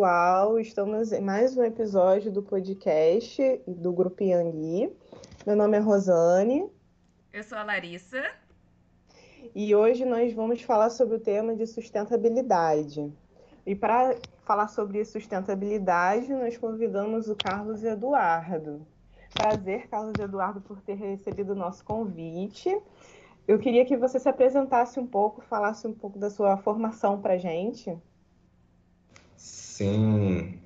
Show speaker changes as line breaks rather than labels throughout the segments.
pessoal. Estamos em mais um episódio do podcast do Grupo Yangui. Meu nome é Rosane.
Eu sou a Larissa.
E hoje nós vamos falar sobre o tema de sustentabilidade. E para falar sobre sustentabilidade, nós convidamos o Carlos Eduardo. Prazer, Carlos Eduardo, por ter recebido o nosso convite. Eu queria que você se apresentasse um pouco, falasse um pouco da sua formação para a gente.
Sim,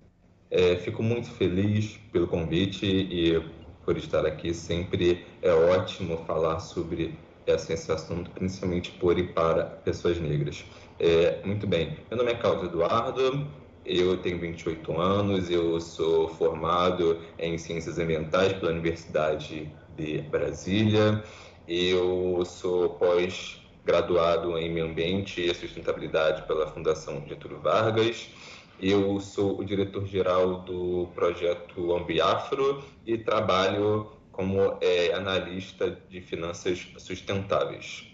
é, fico muito feliz pelo convite e por estar aqui. Sempre é ótimo falar sobre esse assunto, principalmente por e para pessoas negras. É, muito bem, meu nome é Carlos Eduardo, eu tenho 28 anos, eu sou formado em Ciências Ambientais pela Universidade de Brasília, eu sou pós-graduado em Meio Ambiente e Sustentabilidade pela Fundação Getúlio Vargas, eu sou o diretor-geral do projeto Ambiafro e trabalho como é, analista de finanças sustentáveis.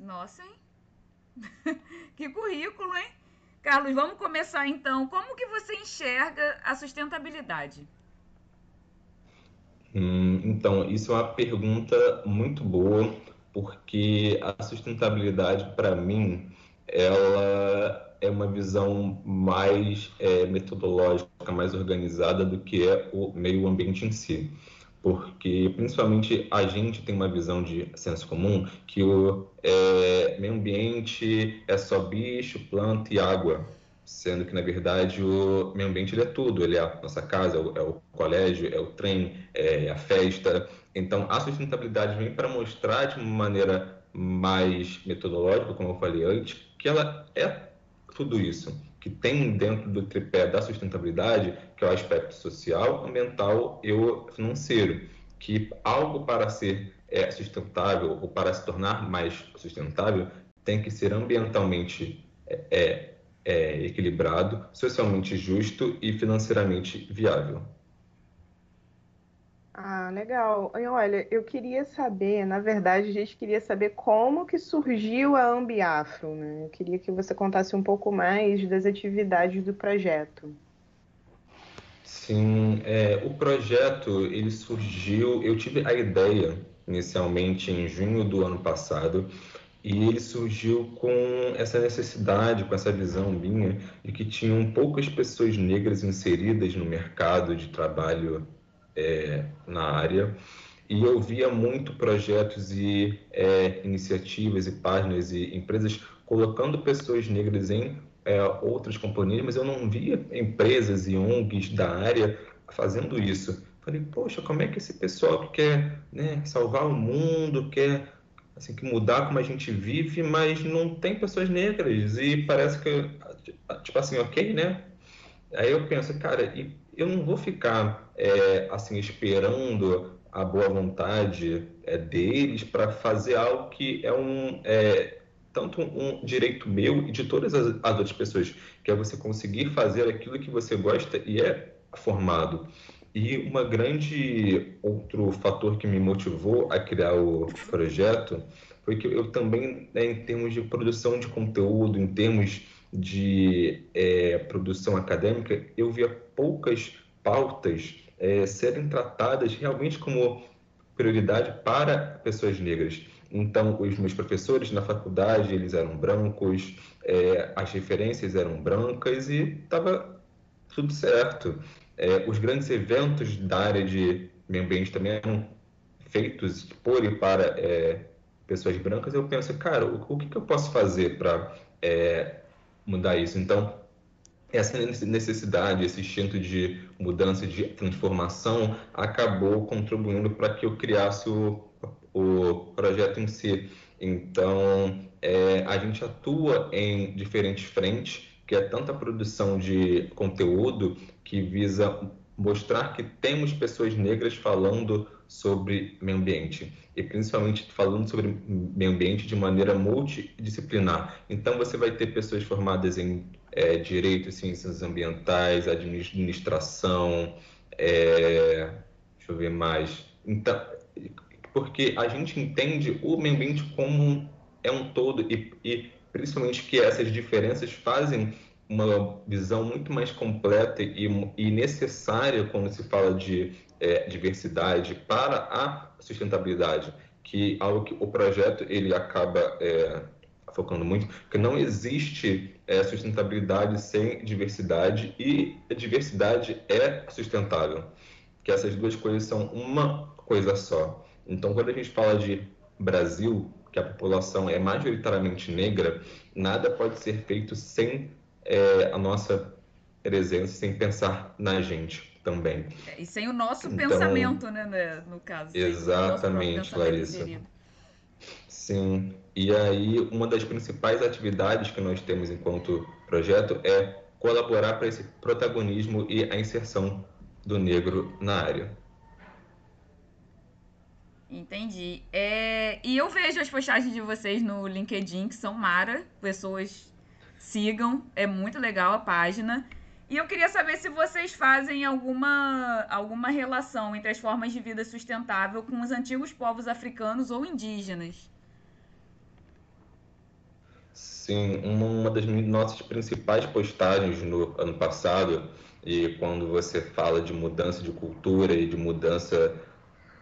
Nossa, hein? que currículo, hein? Carlos, vamos começar então. Como que você enxerga a sustentabilidade?
Hum, então, isso é uma pergunta muito boa, porque a sustentabilidade, para mim, ela é uma visão mais é, metodológica, mais organizada do que é o meio ambiente em si. Porque principalmente a gente tem uma visão de senso comum que o é, meio ambiente é só bicho, planta e água, sendo que na verdade o meio ambiente é tudo, ele é a nossa casa, é o, é o colégio, é o trem, é a festa. Então a sustentabilidade vem para mostrar de uma maneira mais metodológica, como eu falei antes, que ela é tudo isso que tem dentro do tripé da sustentabilidade, que é o aspecto social, ambiental e financeiro, que algo para ser é, sustentável ou para se tornar mais sustentável tem que ser ambientalmente é, é, é equilibrado, socialmente justo e financeiramente viável.
Ah, legal. E olha, eu queria saber, na verdade, a gente queria saber como que surgiu a Ambiafro, né? Eu queria que você contasse um pouco mais das atividades do projeto.
Sim, é, o projeto ele surgiu, eu tive a ideia inicialmente em junho do ano passado e ele surgiu com essa necessidade, com essa visão minha de que tinham poucas pessoas negras inseridas no mercado de trabalho é, na área e eu via muito projetos e é, iniciativas e páginas e empresas colocando pessoas negras em é, outras companhias, mas eu não via empresas e ONGs da área fazendo isso. Falei, poxa, como é que esse pessoal que quer né, salvar o mundo, quer assim, que mudar como a gente vive, mas não tem pessoas negras e parece que, tipo assim, ok, né? Aí eu penso, cara, eu não vou ficar é, assim esperando a boa vontade é, deles para fazer algo que é um é, tanto um direito meu e de todas as, as, outras pessoas, que é você conseguir fazer aquilo que você gosta e é formado. E uma grande outro fator que me motivou a criar o projeto foi que eu também, né, em termos de produção de conteúdo, em termos de é, produção acadêmica, eu via poucas pautas é, serem tratadas realmente como prioridade para pessoas negras. Então, os meus professores na faculdade, eles eram brancos, é, as referências eram brancas e estava tudo certo. É, os grandes eventos da área de meio ambiente também eram feitos por e para é, pessoas brancas. Eu penso, cara, o, o que, que eu posso fazer para é, mudar isso? Então, essa necessidade, esse instinto de mudança, de transformação, acabou contribuindo para que eu criasse o, o projeto em si. Então, é, a gente atua em diferentes frentes, que é tanto a produção de conteúdo que visa mostrar que temos pessoas negras falando sobre meio ambiente e principalmente falando sobre meio ambiente de maneira multidisciplinar. Então você vai ter pessoas formadas em é, direito, ciências ambientais, administração, é, deixa eu ver mais. Então, porque a gente entende o meio ambiente como é um todo e, e principalmente que essas diferenças fazem uma visão muito mais completa e, e necessária quando se fala de é, diversidade para a sustentabilidade, que algo que o projeto ele acaba é, focando muito, que não existe é, sustentabilidade sem diversidade e a diversidade é sustentável, que essas duas coisas são uma coisa só. Então, quando a gente fala de Brasil, que a população é majoritariamente negra, nada pode ser feito sem é, a nossa presença, sem pensar na gente também.
É, e sem o nosso então, pensamento, né, né, no caso.
Exatamente, Larissa. Sim. E aí, uma das principais atividades que nós temos enquanto projeto é colaborar para esse protagonismo e a inserção do negro na área.
Entendi. É, e eu vejo as postagens de vocês no LinkedIn, que são mara, pessoas sigam, é muito legal a página. E eu queria saber se vocês fazem alguma, alguma relação entre as formas de vida sustentável com os antigos povos africanos ou indígenas.
Sim, uma das nossas principais postagens no ano passado, e quando você fala de mudança de cultura e de mudança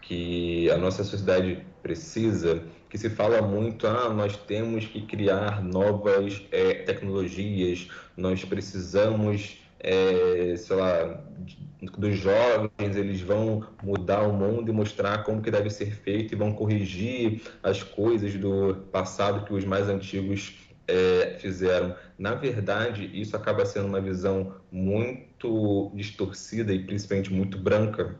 que a nossa sociedade precisa, que se fala muito, ah, nós temos que criar novas é, tecnologias, nós precisamos, é, sei lá, dos jovens, eles vão mudar o mundo e mostrar como que deve ser feito e vão corrigir as coisas do passado que os mais antigos é, fizeram. Na verdade, isso acaba sendo uma visão muito distorcida e principalmente muito branca,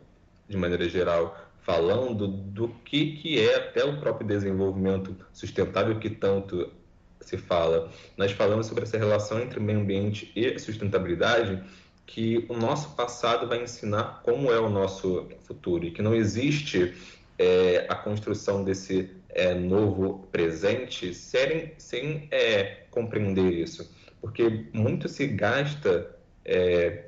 de maneira geral, falando do que, que é até o próprio desenvolvimento sustentável que tanto se fala. Nós falamos sobre essa relação entre meio ambiente e sustentabilidade, que o nosso passado vai ensinar como é o nosso futuro e que não existe é, a construção desse é, novo presente sem, sem é, compreender isso. Porque muito se gasta, é,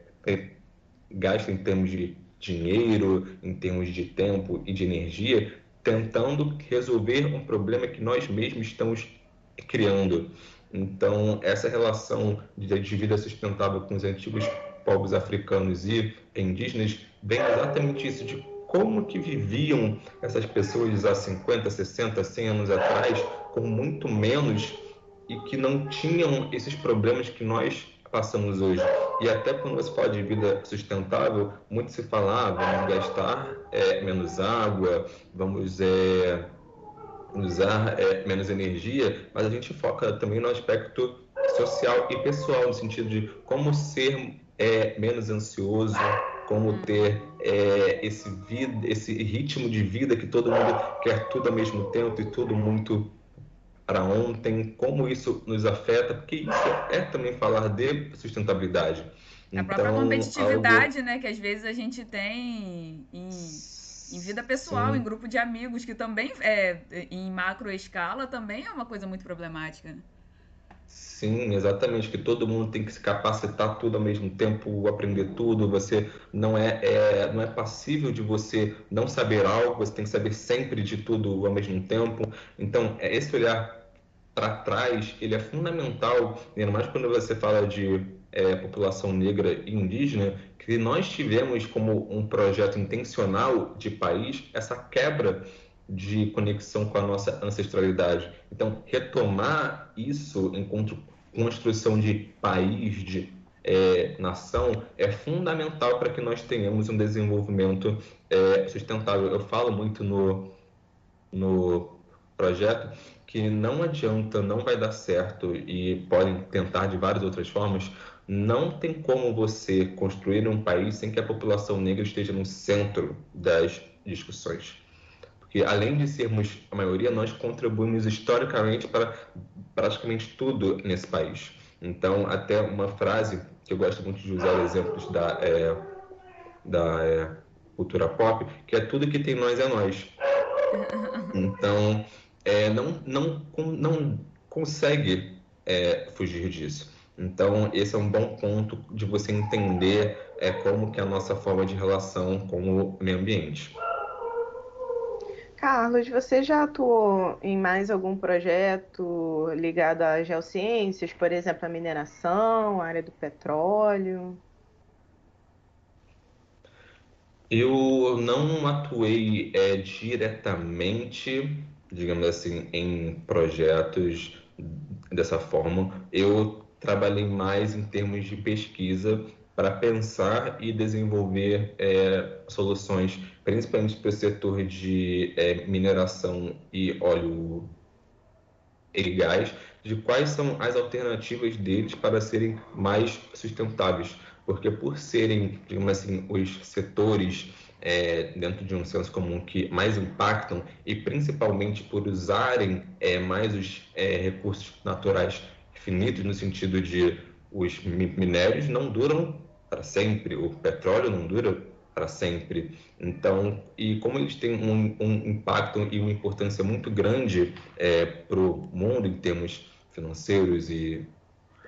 gasta em termos de dinheiro, em termos de tempo e de energia, tentando resolver um problema que nós mesmos estamos criando. Então, essa relação de, vida sustentável com os antigos povos africanos e indígenas vem exatamente isso, de como que viviam essas pessoas há 50, 60, 100 anos atrás, com muito menos e que não tinham esses problemas que nós passamos hoje. E até quando você fala de vida sustentável, muito se fala, ah, vamos gastar é, menos água, vamos é, usar é, menos energia, mas a gente foca também no aspecto social e pessoal, no sentido de como ser é, menos ansioso, como ter é, esse, vida, esse ritmo de vida que todo mundo quer tudo ao mesmo tempo e tudo muito para ontem, como isso nos afeta, porque isso é também falar de sustentabilidade.
A então, própria competitividade, algo... né, que às vezes a gente tem em, em vida pessoal, Sim. em grupo de amigos, que também é em macro escala também é uma coisa muito problemática. Né?
Sim, exatamente, que todo mundo tem que se capacitar tudo ao mesmo tempo, aprender tudo, você não é, é, não é passível de você não saber algo, você tem que saber sempre de tudo ao mesmo tempo. Então, é esse olhar para trás, ele é fundamental, ainda mais quando você fala de é, população negra e indígena, que nós tivemos como um projeto intencional de país essa quebra de conexão com a nossa ancestralidade. Então, retomar isso enquanto construção de país, de é, nação, é fundamental para que nós tenhamos um desenvolvimento é, sustentável. Eu falo muito no, no projeto que não adianta, não vai dar certo e podem tentar de várias outras formas, não tem como você construir um país sem que a população negra esteja no centro das discussões. Porque além de sermos a maioria, nós contribuímos historicamente para praticamente tudo nesse país. Então, até uma frase que eu gosto muito de usar exemplos da, é, da é, cultura pop, que é tudo que tem nós é nós. Então, é, não, não, não consegue é, fugir disso. Então, esse é um bom ponto de você entender é, como que é a nossa forma de relação com o meio ambiente.
Carlos, você já atuou em mais algum projeto ligado às geociências, por exemplo, a mineração, a área do petróleo?
Eu não atuei é, diretamente, digamos assim, em projetos dessa forma. Eu trabalhei mais em termos de pesquisa para pensar e desenvolver é, soluções, principalmente para o setor de é, mineração e óleo e gás, de quais são as alternativas deles para serem mais sustentáveis, porque por serem, digamos assim, os setores é, dentro de um senso comum que mais impactam e principalmente por usarem é, mais os é, recursos naturais finitos no sentido de os minérios não duram para sempre, o petróleo não dura para sempre. Então, e como eles têm um, um impacto e uma importância muito grande é, para o mundo em termos financeiros e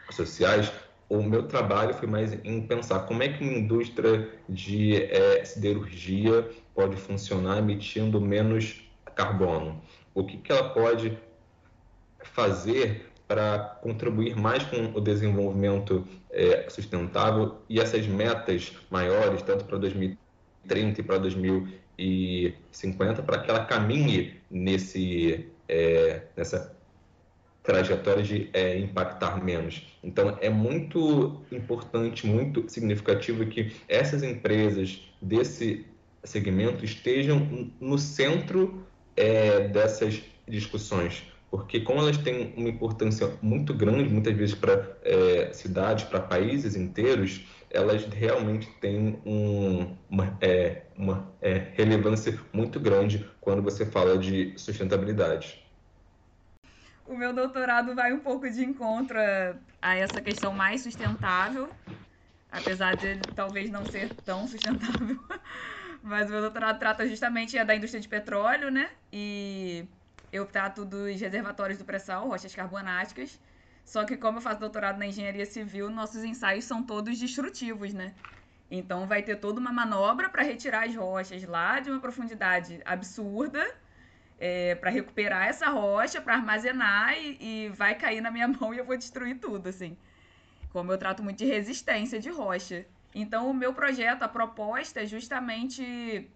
sociais, o meu trabalho foi mais em pensar como é que uma indústria de é, siderurgia pode funcionar emitindo menos carbono. O que, que ela pode fazer para contribuir mais com o desenvolvimento é, sustentável e essas metas maiores, tanto para 2030 e para 2050, para que ela caminhe nesse, é, nessa trajetória de é, impactar menos. Então, é muito importante, muito significativo que essas empresas desse segmento estejam no centro é, dessas discussões porque como elas têm uma importância muito grande, muitas vezes para é, cidades, para países inteiros, elas realmente têm um, uma, é, uma é, relevância muito grande quando você fala de sustentabilidade.
O meu doutorado vai um pouco de encontro a essa questão mais sustentável, apesar de talvez não ser tão sustentável. Mas o meu doutorado trata justamente da indústria de petróleo, né? E eu trato dos reservatórios do pré-sal, rochas carbonáticas. Só que como eu faço doutorado na engenharia civil, nossos ensaios são todos destrutivos, né? Então vai ter toda uma manobra para retirar as rochas lá de uma profundidade absurda, é, para recuperar essa rocha, para armazenar e, e, vai cair na minha mão e eu vou destruir tudo, assim. Como eu trato muito de resistência de rocha. Então o meu projeto, a proposta é justamente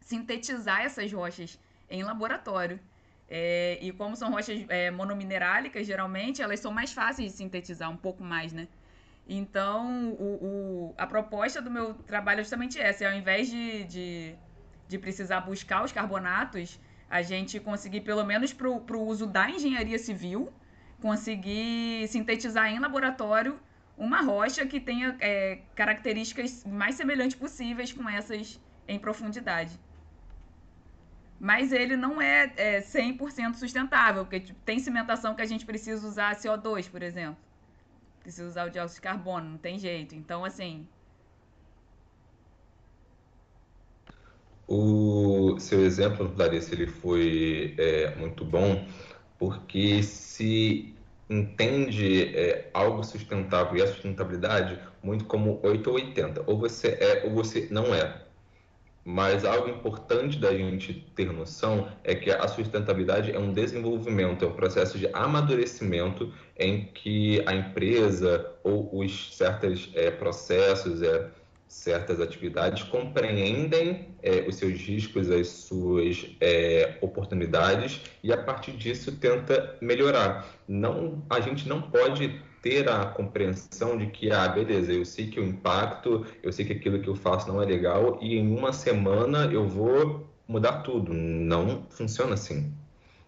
sintetizar essas rochas em laboratório. É, e como são rochas é, monominerálicas, geralmente, elas são mais fáceis de sintetizar, um pouco mais, né? Então, o, o, a proposta do meu trabalho é justamente essa. Ao invés de, de, de precisar buscar os carbonatos, a gente conseguir, pelo menos para o uso da engenharia civil, conseguir sintetizar em laboratório uma rocha que tenha é, características mais semelhantes possíveis com essas em profundidade mas ele não é, é 100% sustentável, porque tipo, tem cimentação que a gente precisa usar CO2, por exemplo. Precisa usar o dióxido de carbono, não tem jeito. Então, assim.
O seu exemplo, Larissa, ele foi é, muito bom, porque se entende é, algo sustentável e a sustentabilidade muito como 8 ou 80. Ou você é ou você não é. Mas algo importante da gente ter noção é que a sustentabilidade é um desenvolvimento, é um processo de amadurecimento em que a empresa ou os certos é, processos, é, certas atividades compreendem é, os seus riscos, as suas é, oportunidades e a partir disso tenta melhorar. Não, a gente não pode ter a compreensão de que, ah, beleza, eu sei que o impacto, eu sei que aquilo que eu faço não é legal e em uma semana eu vou mudar tudo. Não funciona assim.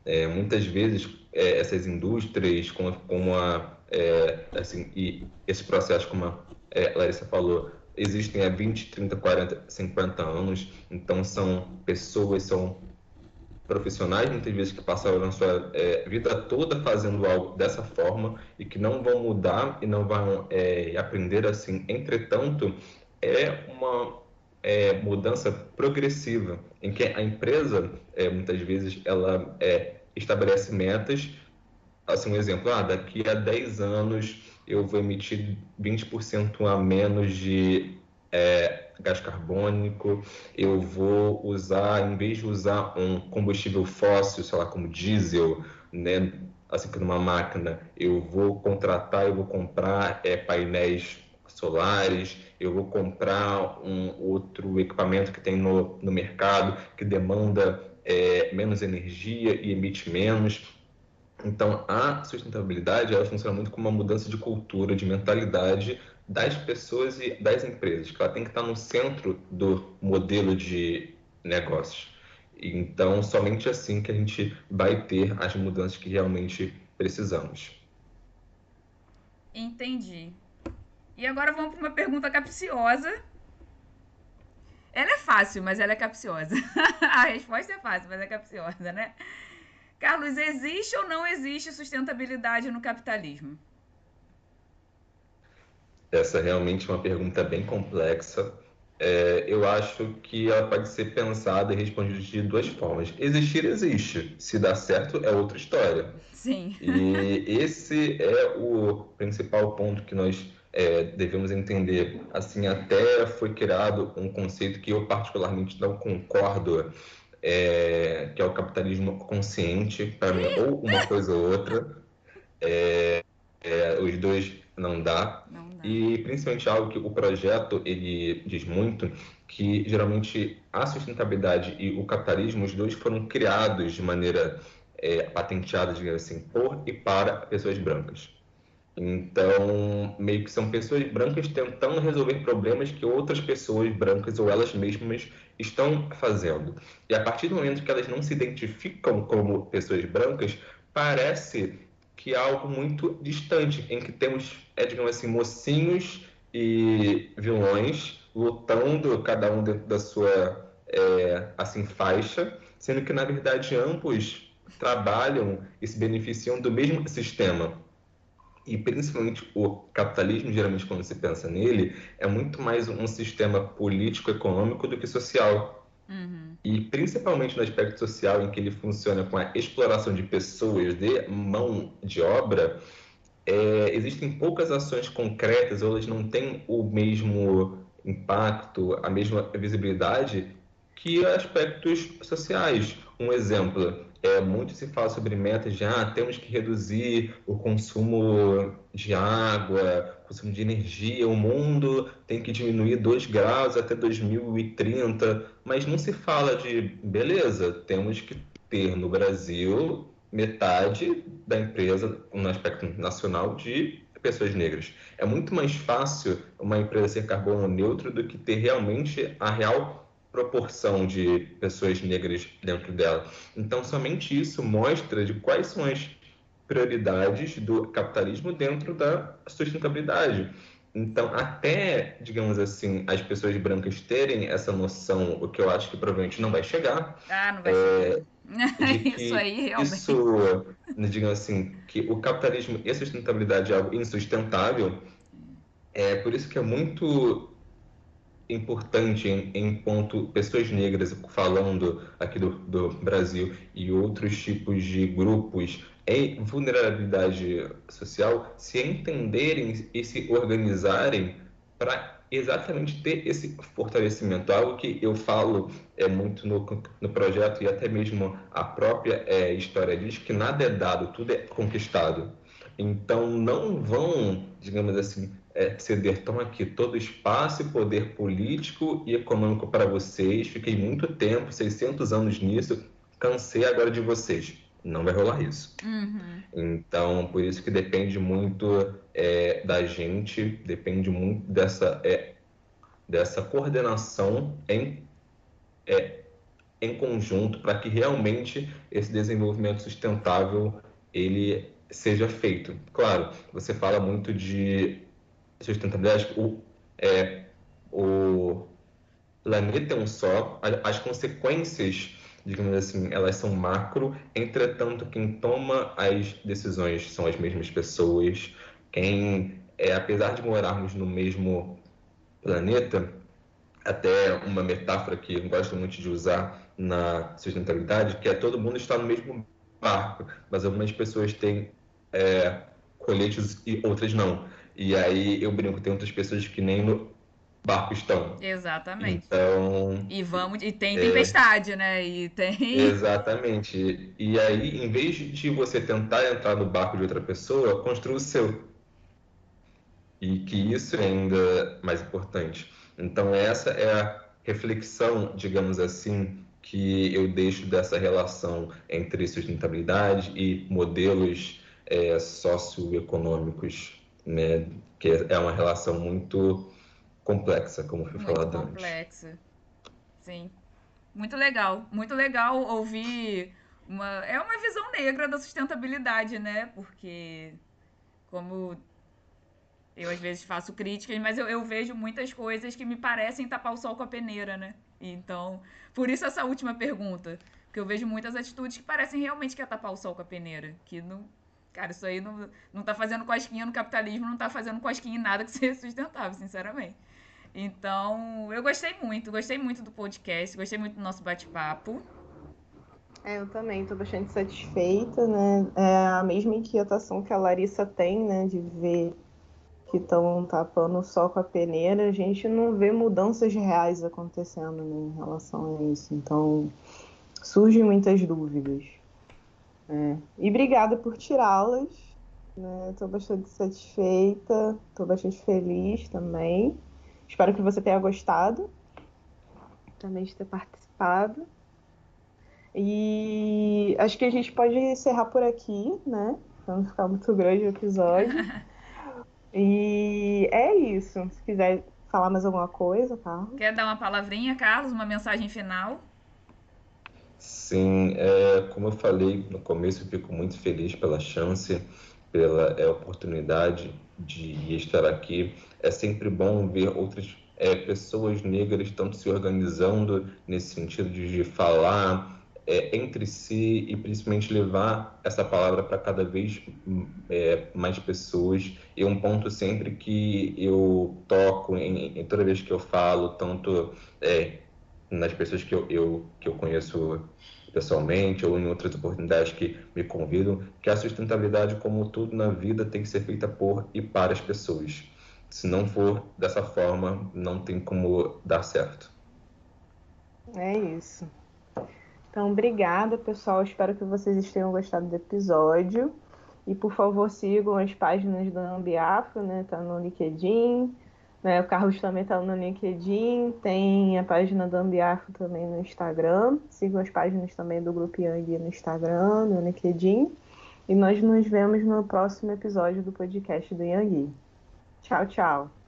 É, muitas vezes é, essas indústrias, como, como a, é, assim, e esse processo, como a é, Larissa falou, existem há 20, 30, 40, 50 anos, então são pessoas, são profissionais muitas vezes que passaram a sua é, vida toda fazendo algo dessa forma e que não vão mudar e não vão é, aprender assim. Entretanto, é uma é, mudança progressiva em que a empresa é, muitas vezes ela é, estabelece metas. Assim, um exemplo, ah, daqui a 10 anos eu vou emitir 20% a menos de é, gás carbônico, eu vou usar, em vez de usar um combustível fóssil, sei lá, como diesel, né, assim que numa máquina, eu vou contratar, eu vou comprar é, painéis solares, eu vou comprar um outro equipamento que tem no, no mercado que demanda é, menos energia e emite menos. Então, a sustentabilidade ela funciona muito como uma mudança de cultura, de mentalidade das pessoas e das empresas, que ela tem que estar no centro do modelo de negócios. Então, somente assim que a gente vai ter as mudanças que realmente precisamos.
Entendi. E agora vamos para uma pergunta capciosa. Ela é fácil, mas ela é capciosa. a resposta é fácil, mas é capciosa, né? Carlos, existe ou não existe sustentabilidade no capitalismo?
Essa é realmente uma pergunta bem complexa. É, eu acho que ela pode ser pensada e respondida de duas formas. Existir, existe. Se dá certo, é outra história.
Sim.
E esse é o principal ponto que nós é, devemos entender. Assim, até foi criado um conceito que eu particularmente não concordo, é, que é o capitalismo consciente, para mim, ou uma coisa ou outra. É, é, os dois não dá.
Não dá.
E principalmente algo que o projeto ele diz muito, que geralmente a sustentabilidade e o capitalismo, os dois foram criados de maneira é, patenteada, digamos assim, por e para pessoas brancas. Então, meio que são pessoas brancas tentando resolver problemas que outras pessoas brancas ou elas mesmas estão fazendo. E a partir do momento que elas não se identificam como pessoas brancas, parece que é algo muito distante, em que temos, é, digamos assim, mocinhos e vilões lutando, cada um dentro da sua é, assim faixa, sendo que na verdade ambos trabalham e se beneficiam do mesmo sistema e principalmente o capitalismo, geralmente quando se pensa nele, é muito mais um sistema político-econômico do que social.
Uhum.
E principalmente no aspecto social, em que ele funciona com a exploração de pessoas, de mão de obra, é, existem poucas ações concretas, ou elas não têm o mesmo impacto, a mesma visibilidade que aspectos sociais. Um exemplo, é, muito se fala sobre metas de ah, temos que reduzir o consumo de água, consumo de energia, o mundo tem que diminuir 2 graus até 2030, mas não se fala de beleza, temos que ter no Brasil metade da empresa, no aspecto nacional, de pessoas negras. É muito mais fácil uma empresa ser carbono neutro do que ter realmente a real proporção de pessoas negras dentro dela. Então, somente isso mostra de quais são as prioridades do capitalismo dentro da sustentabilidade. Então, até, digamos assim, as pessoas brancas terem essa noção, o que eu acho que provavelmente não vai chegar.
Ah, não vai é, chegar. isso aí, realmente.
Isso, digamos assim, que o capitalismo e a sustentabilidade é algo insustentável. É por isso que é muito importante em, em ponto pessoas negras falando aqui do, do Brasil e outros tipos de grupos em vulnerabilidade social se entenderem e se organizarem para exatamente ter esse fortalecimento. Algo que eu falo é muito no, no projeto e até mesmo a própria é, história diz que nada é dado, tudo é conquistado. Então não vão, digamos assim, é, ceder tão aqui todo espaço e poder político e econômico para vocês. Fiquei muito tempo, 600 anos nisso, cansei agora de vocês. Não vai rolar isso.
Uhum.
Então, por isso que depende muito é, da gente, depende muito dessa, é, dessa coordenação em, é, em conjunto para que realmente esse desenvolvimento sustentável ele seja feito. Claro, você fala muito de sustentabilidade, o, é, o planeta é um só, as consequências, digamos assim, elas são macro, entretanto, quem toma as decisões são as mesmas pessoas, quem, é, apesar de morarmos no mesmo planeta, até uma metáfora que eu gosto muito de usar na sustentabilidade, que é todo mundo está no mesmo barco, mas algumas pessoas têm é, coletes e outras não. E aí eu brinco, tem outras pessoas que nem no barcos estão.
Exatamente.
Então.
E vamos. E tem tempestade, é... né? E tem.
Exatamente. E aí, em vez de você tentar entrar no barco de outra pessoa, construa o seu. E que isso é ainda mais importante. Então, essa é a reflexão, digamos assim, que eu deixo dessa relação entre sustentabilidade e modelos é, socioeconômicos, né? Que é uma relação muito complexa, como foi muito falado
complexa. antes. Complexa, sim. Muito legal, muito legal ouvir uma... É uma visão negra da sustentabilidade, né? Porque, como eu às vezes faço críticas, mas eu, eu vejo muitas coisas que me parecem tapar o sol com a peneira, né? Então, por isso essa última pergunta. Porque eu vejo muitas atitudes que parecem realmente que é tapar o sol com a peneira. Que não. Cara, isso aí não, não tá fazendo cosquinha no capitalismo, não tá fazendo cosquinha em nada que seja sustentável, sinceramente. Então, eu gostei muito, gostei muito do podcast, gostei muito do nosso bate-papo.
É, eu também estou bastante satisfeita, né? É a mesma inquietação que a Larissa tem, né, de ver que estão tapando só com a peneira, a gente não vê mudanças reais acontecendo né, em relação a isso. Então, surgem muitas dúvidas. É. E obrigada por tirá-las. Estou né? bastante satisfeita, estou bastante feliz também. Espero que você tenha gostado também de ter participado. E acho que a gente pode encerrar por aqui, né? Não ficar muito grande o episódio. E é isso. Se quiser falar mais alguma coisa, Carlos.
Quer dar uma palavrinha, Carlos? Uma mensagem final?
Sim, é, como eu falei no começo, eu fico muito feliz pela chance, pela é, oportunidade de estar aqui. É sempre bom ver outras é, pessoas negras tanto se organizando nesse sentido de, de falar, é, entre si e principalmente levar essa palavra para cada vez é, mais pessoas. E um ponto sempre que eu toco em, em toda vez que eu falo, tanto é, nas pessoas que eu, eu, que eu conheço pessoalmente ou em outras oportunidades que me convidam, que a sustentabilidade, como tudo na vida, tem que ser feita por e para as pessoas. Se não for dessa forma, não tem como dar certo.
É isso. Então, obrigada, pessoal. Espero que vocês tenham gostado do episódio. E, por favor, sigam as páginas da Ambiafro, né? Tá no LinkedIn. Né? O Carlos também tá no LinkedIn. Tem a página da Ambiafro também no Instagram. Sigam as páginas também do Grupo Yang no Instagram, no LinkedIn. E nós nos vemos no próximo episódio do podcast do Yang. Tchau, tchau.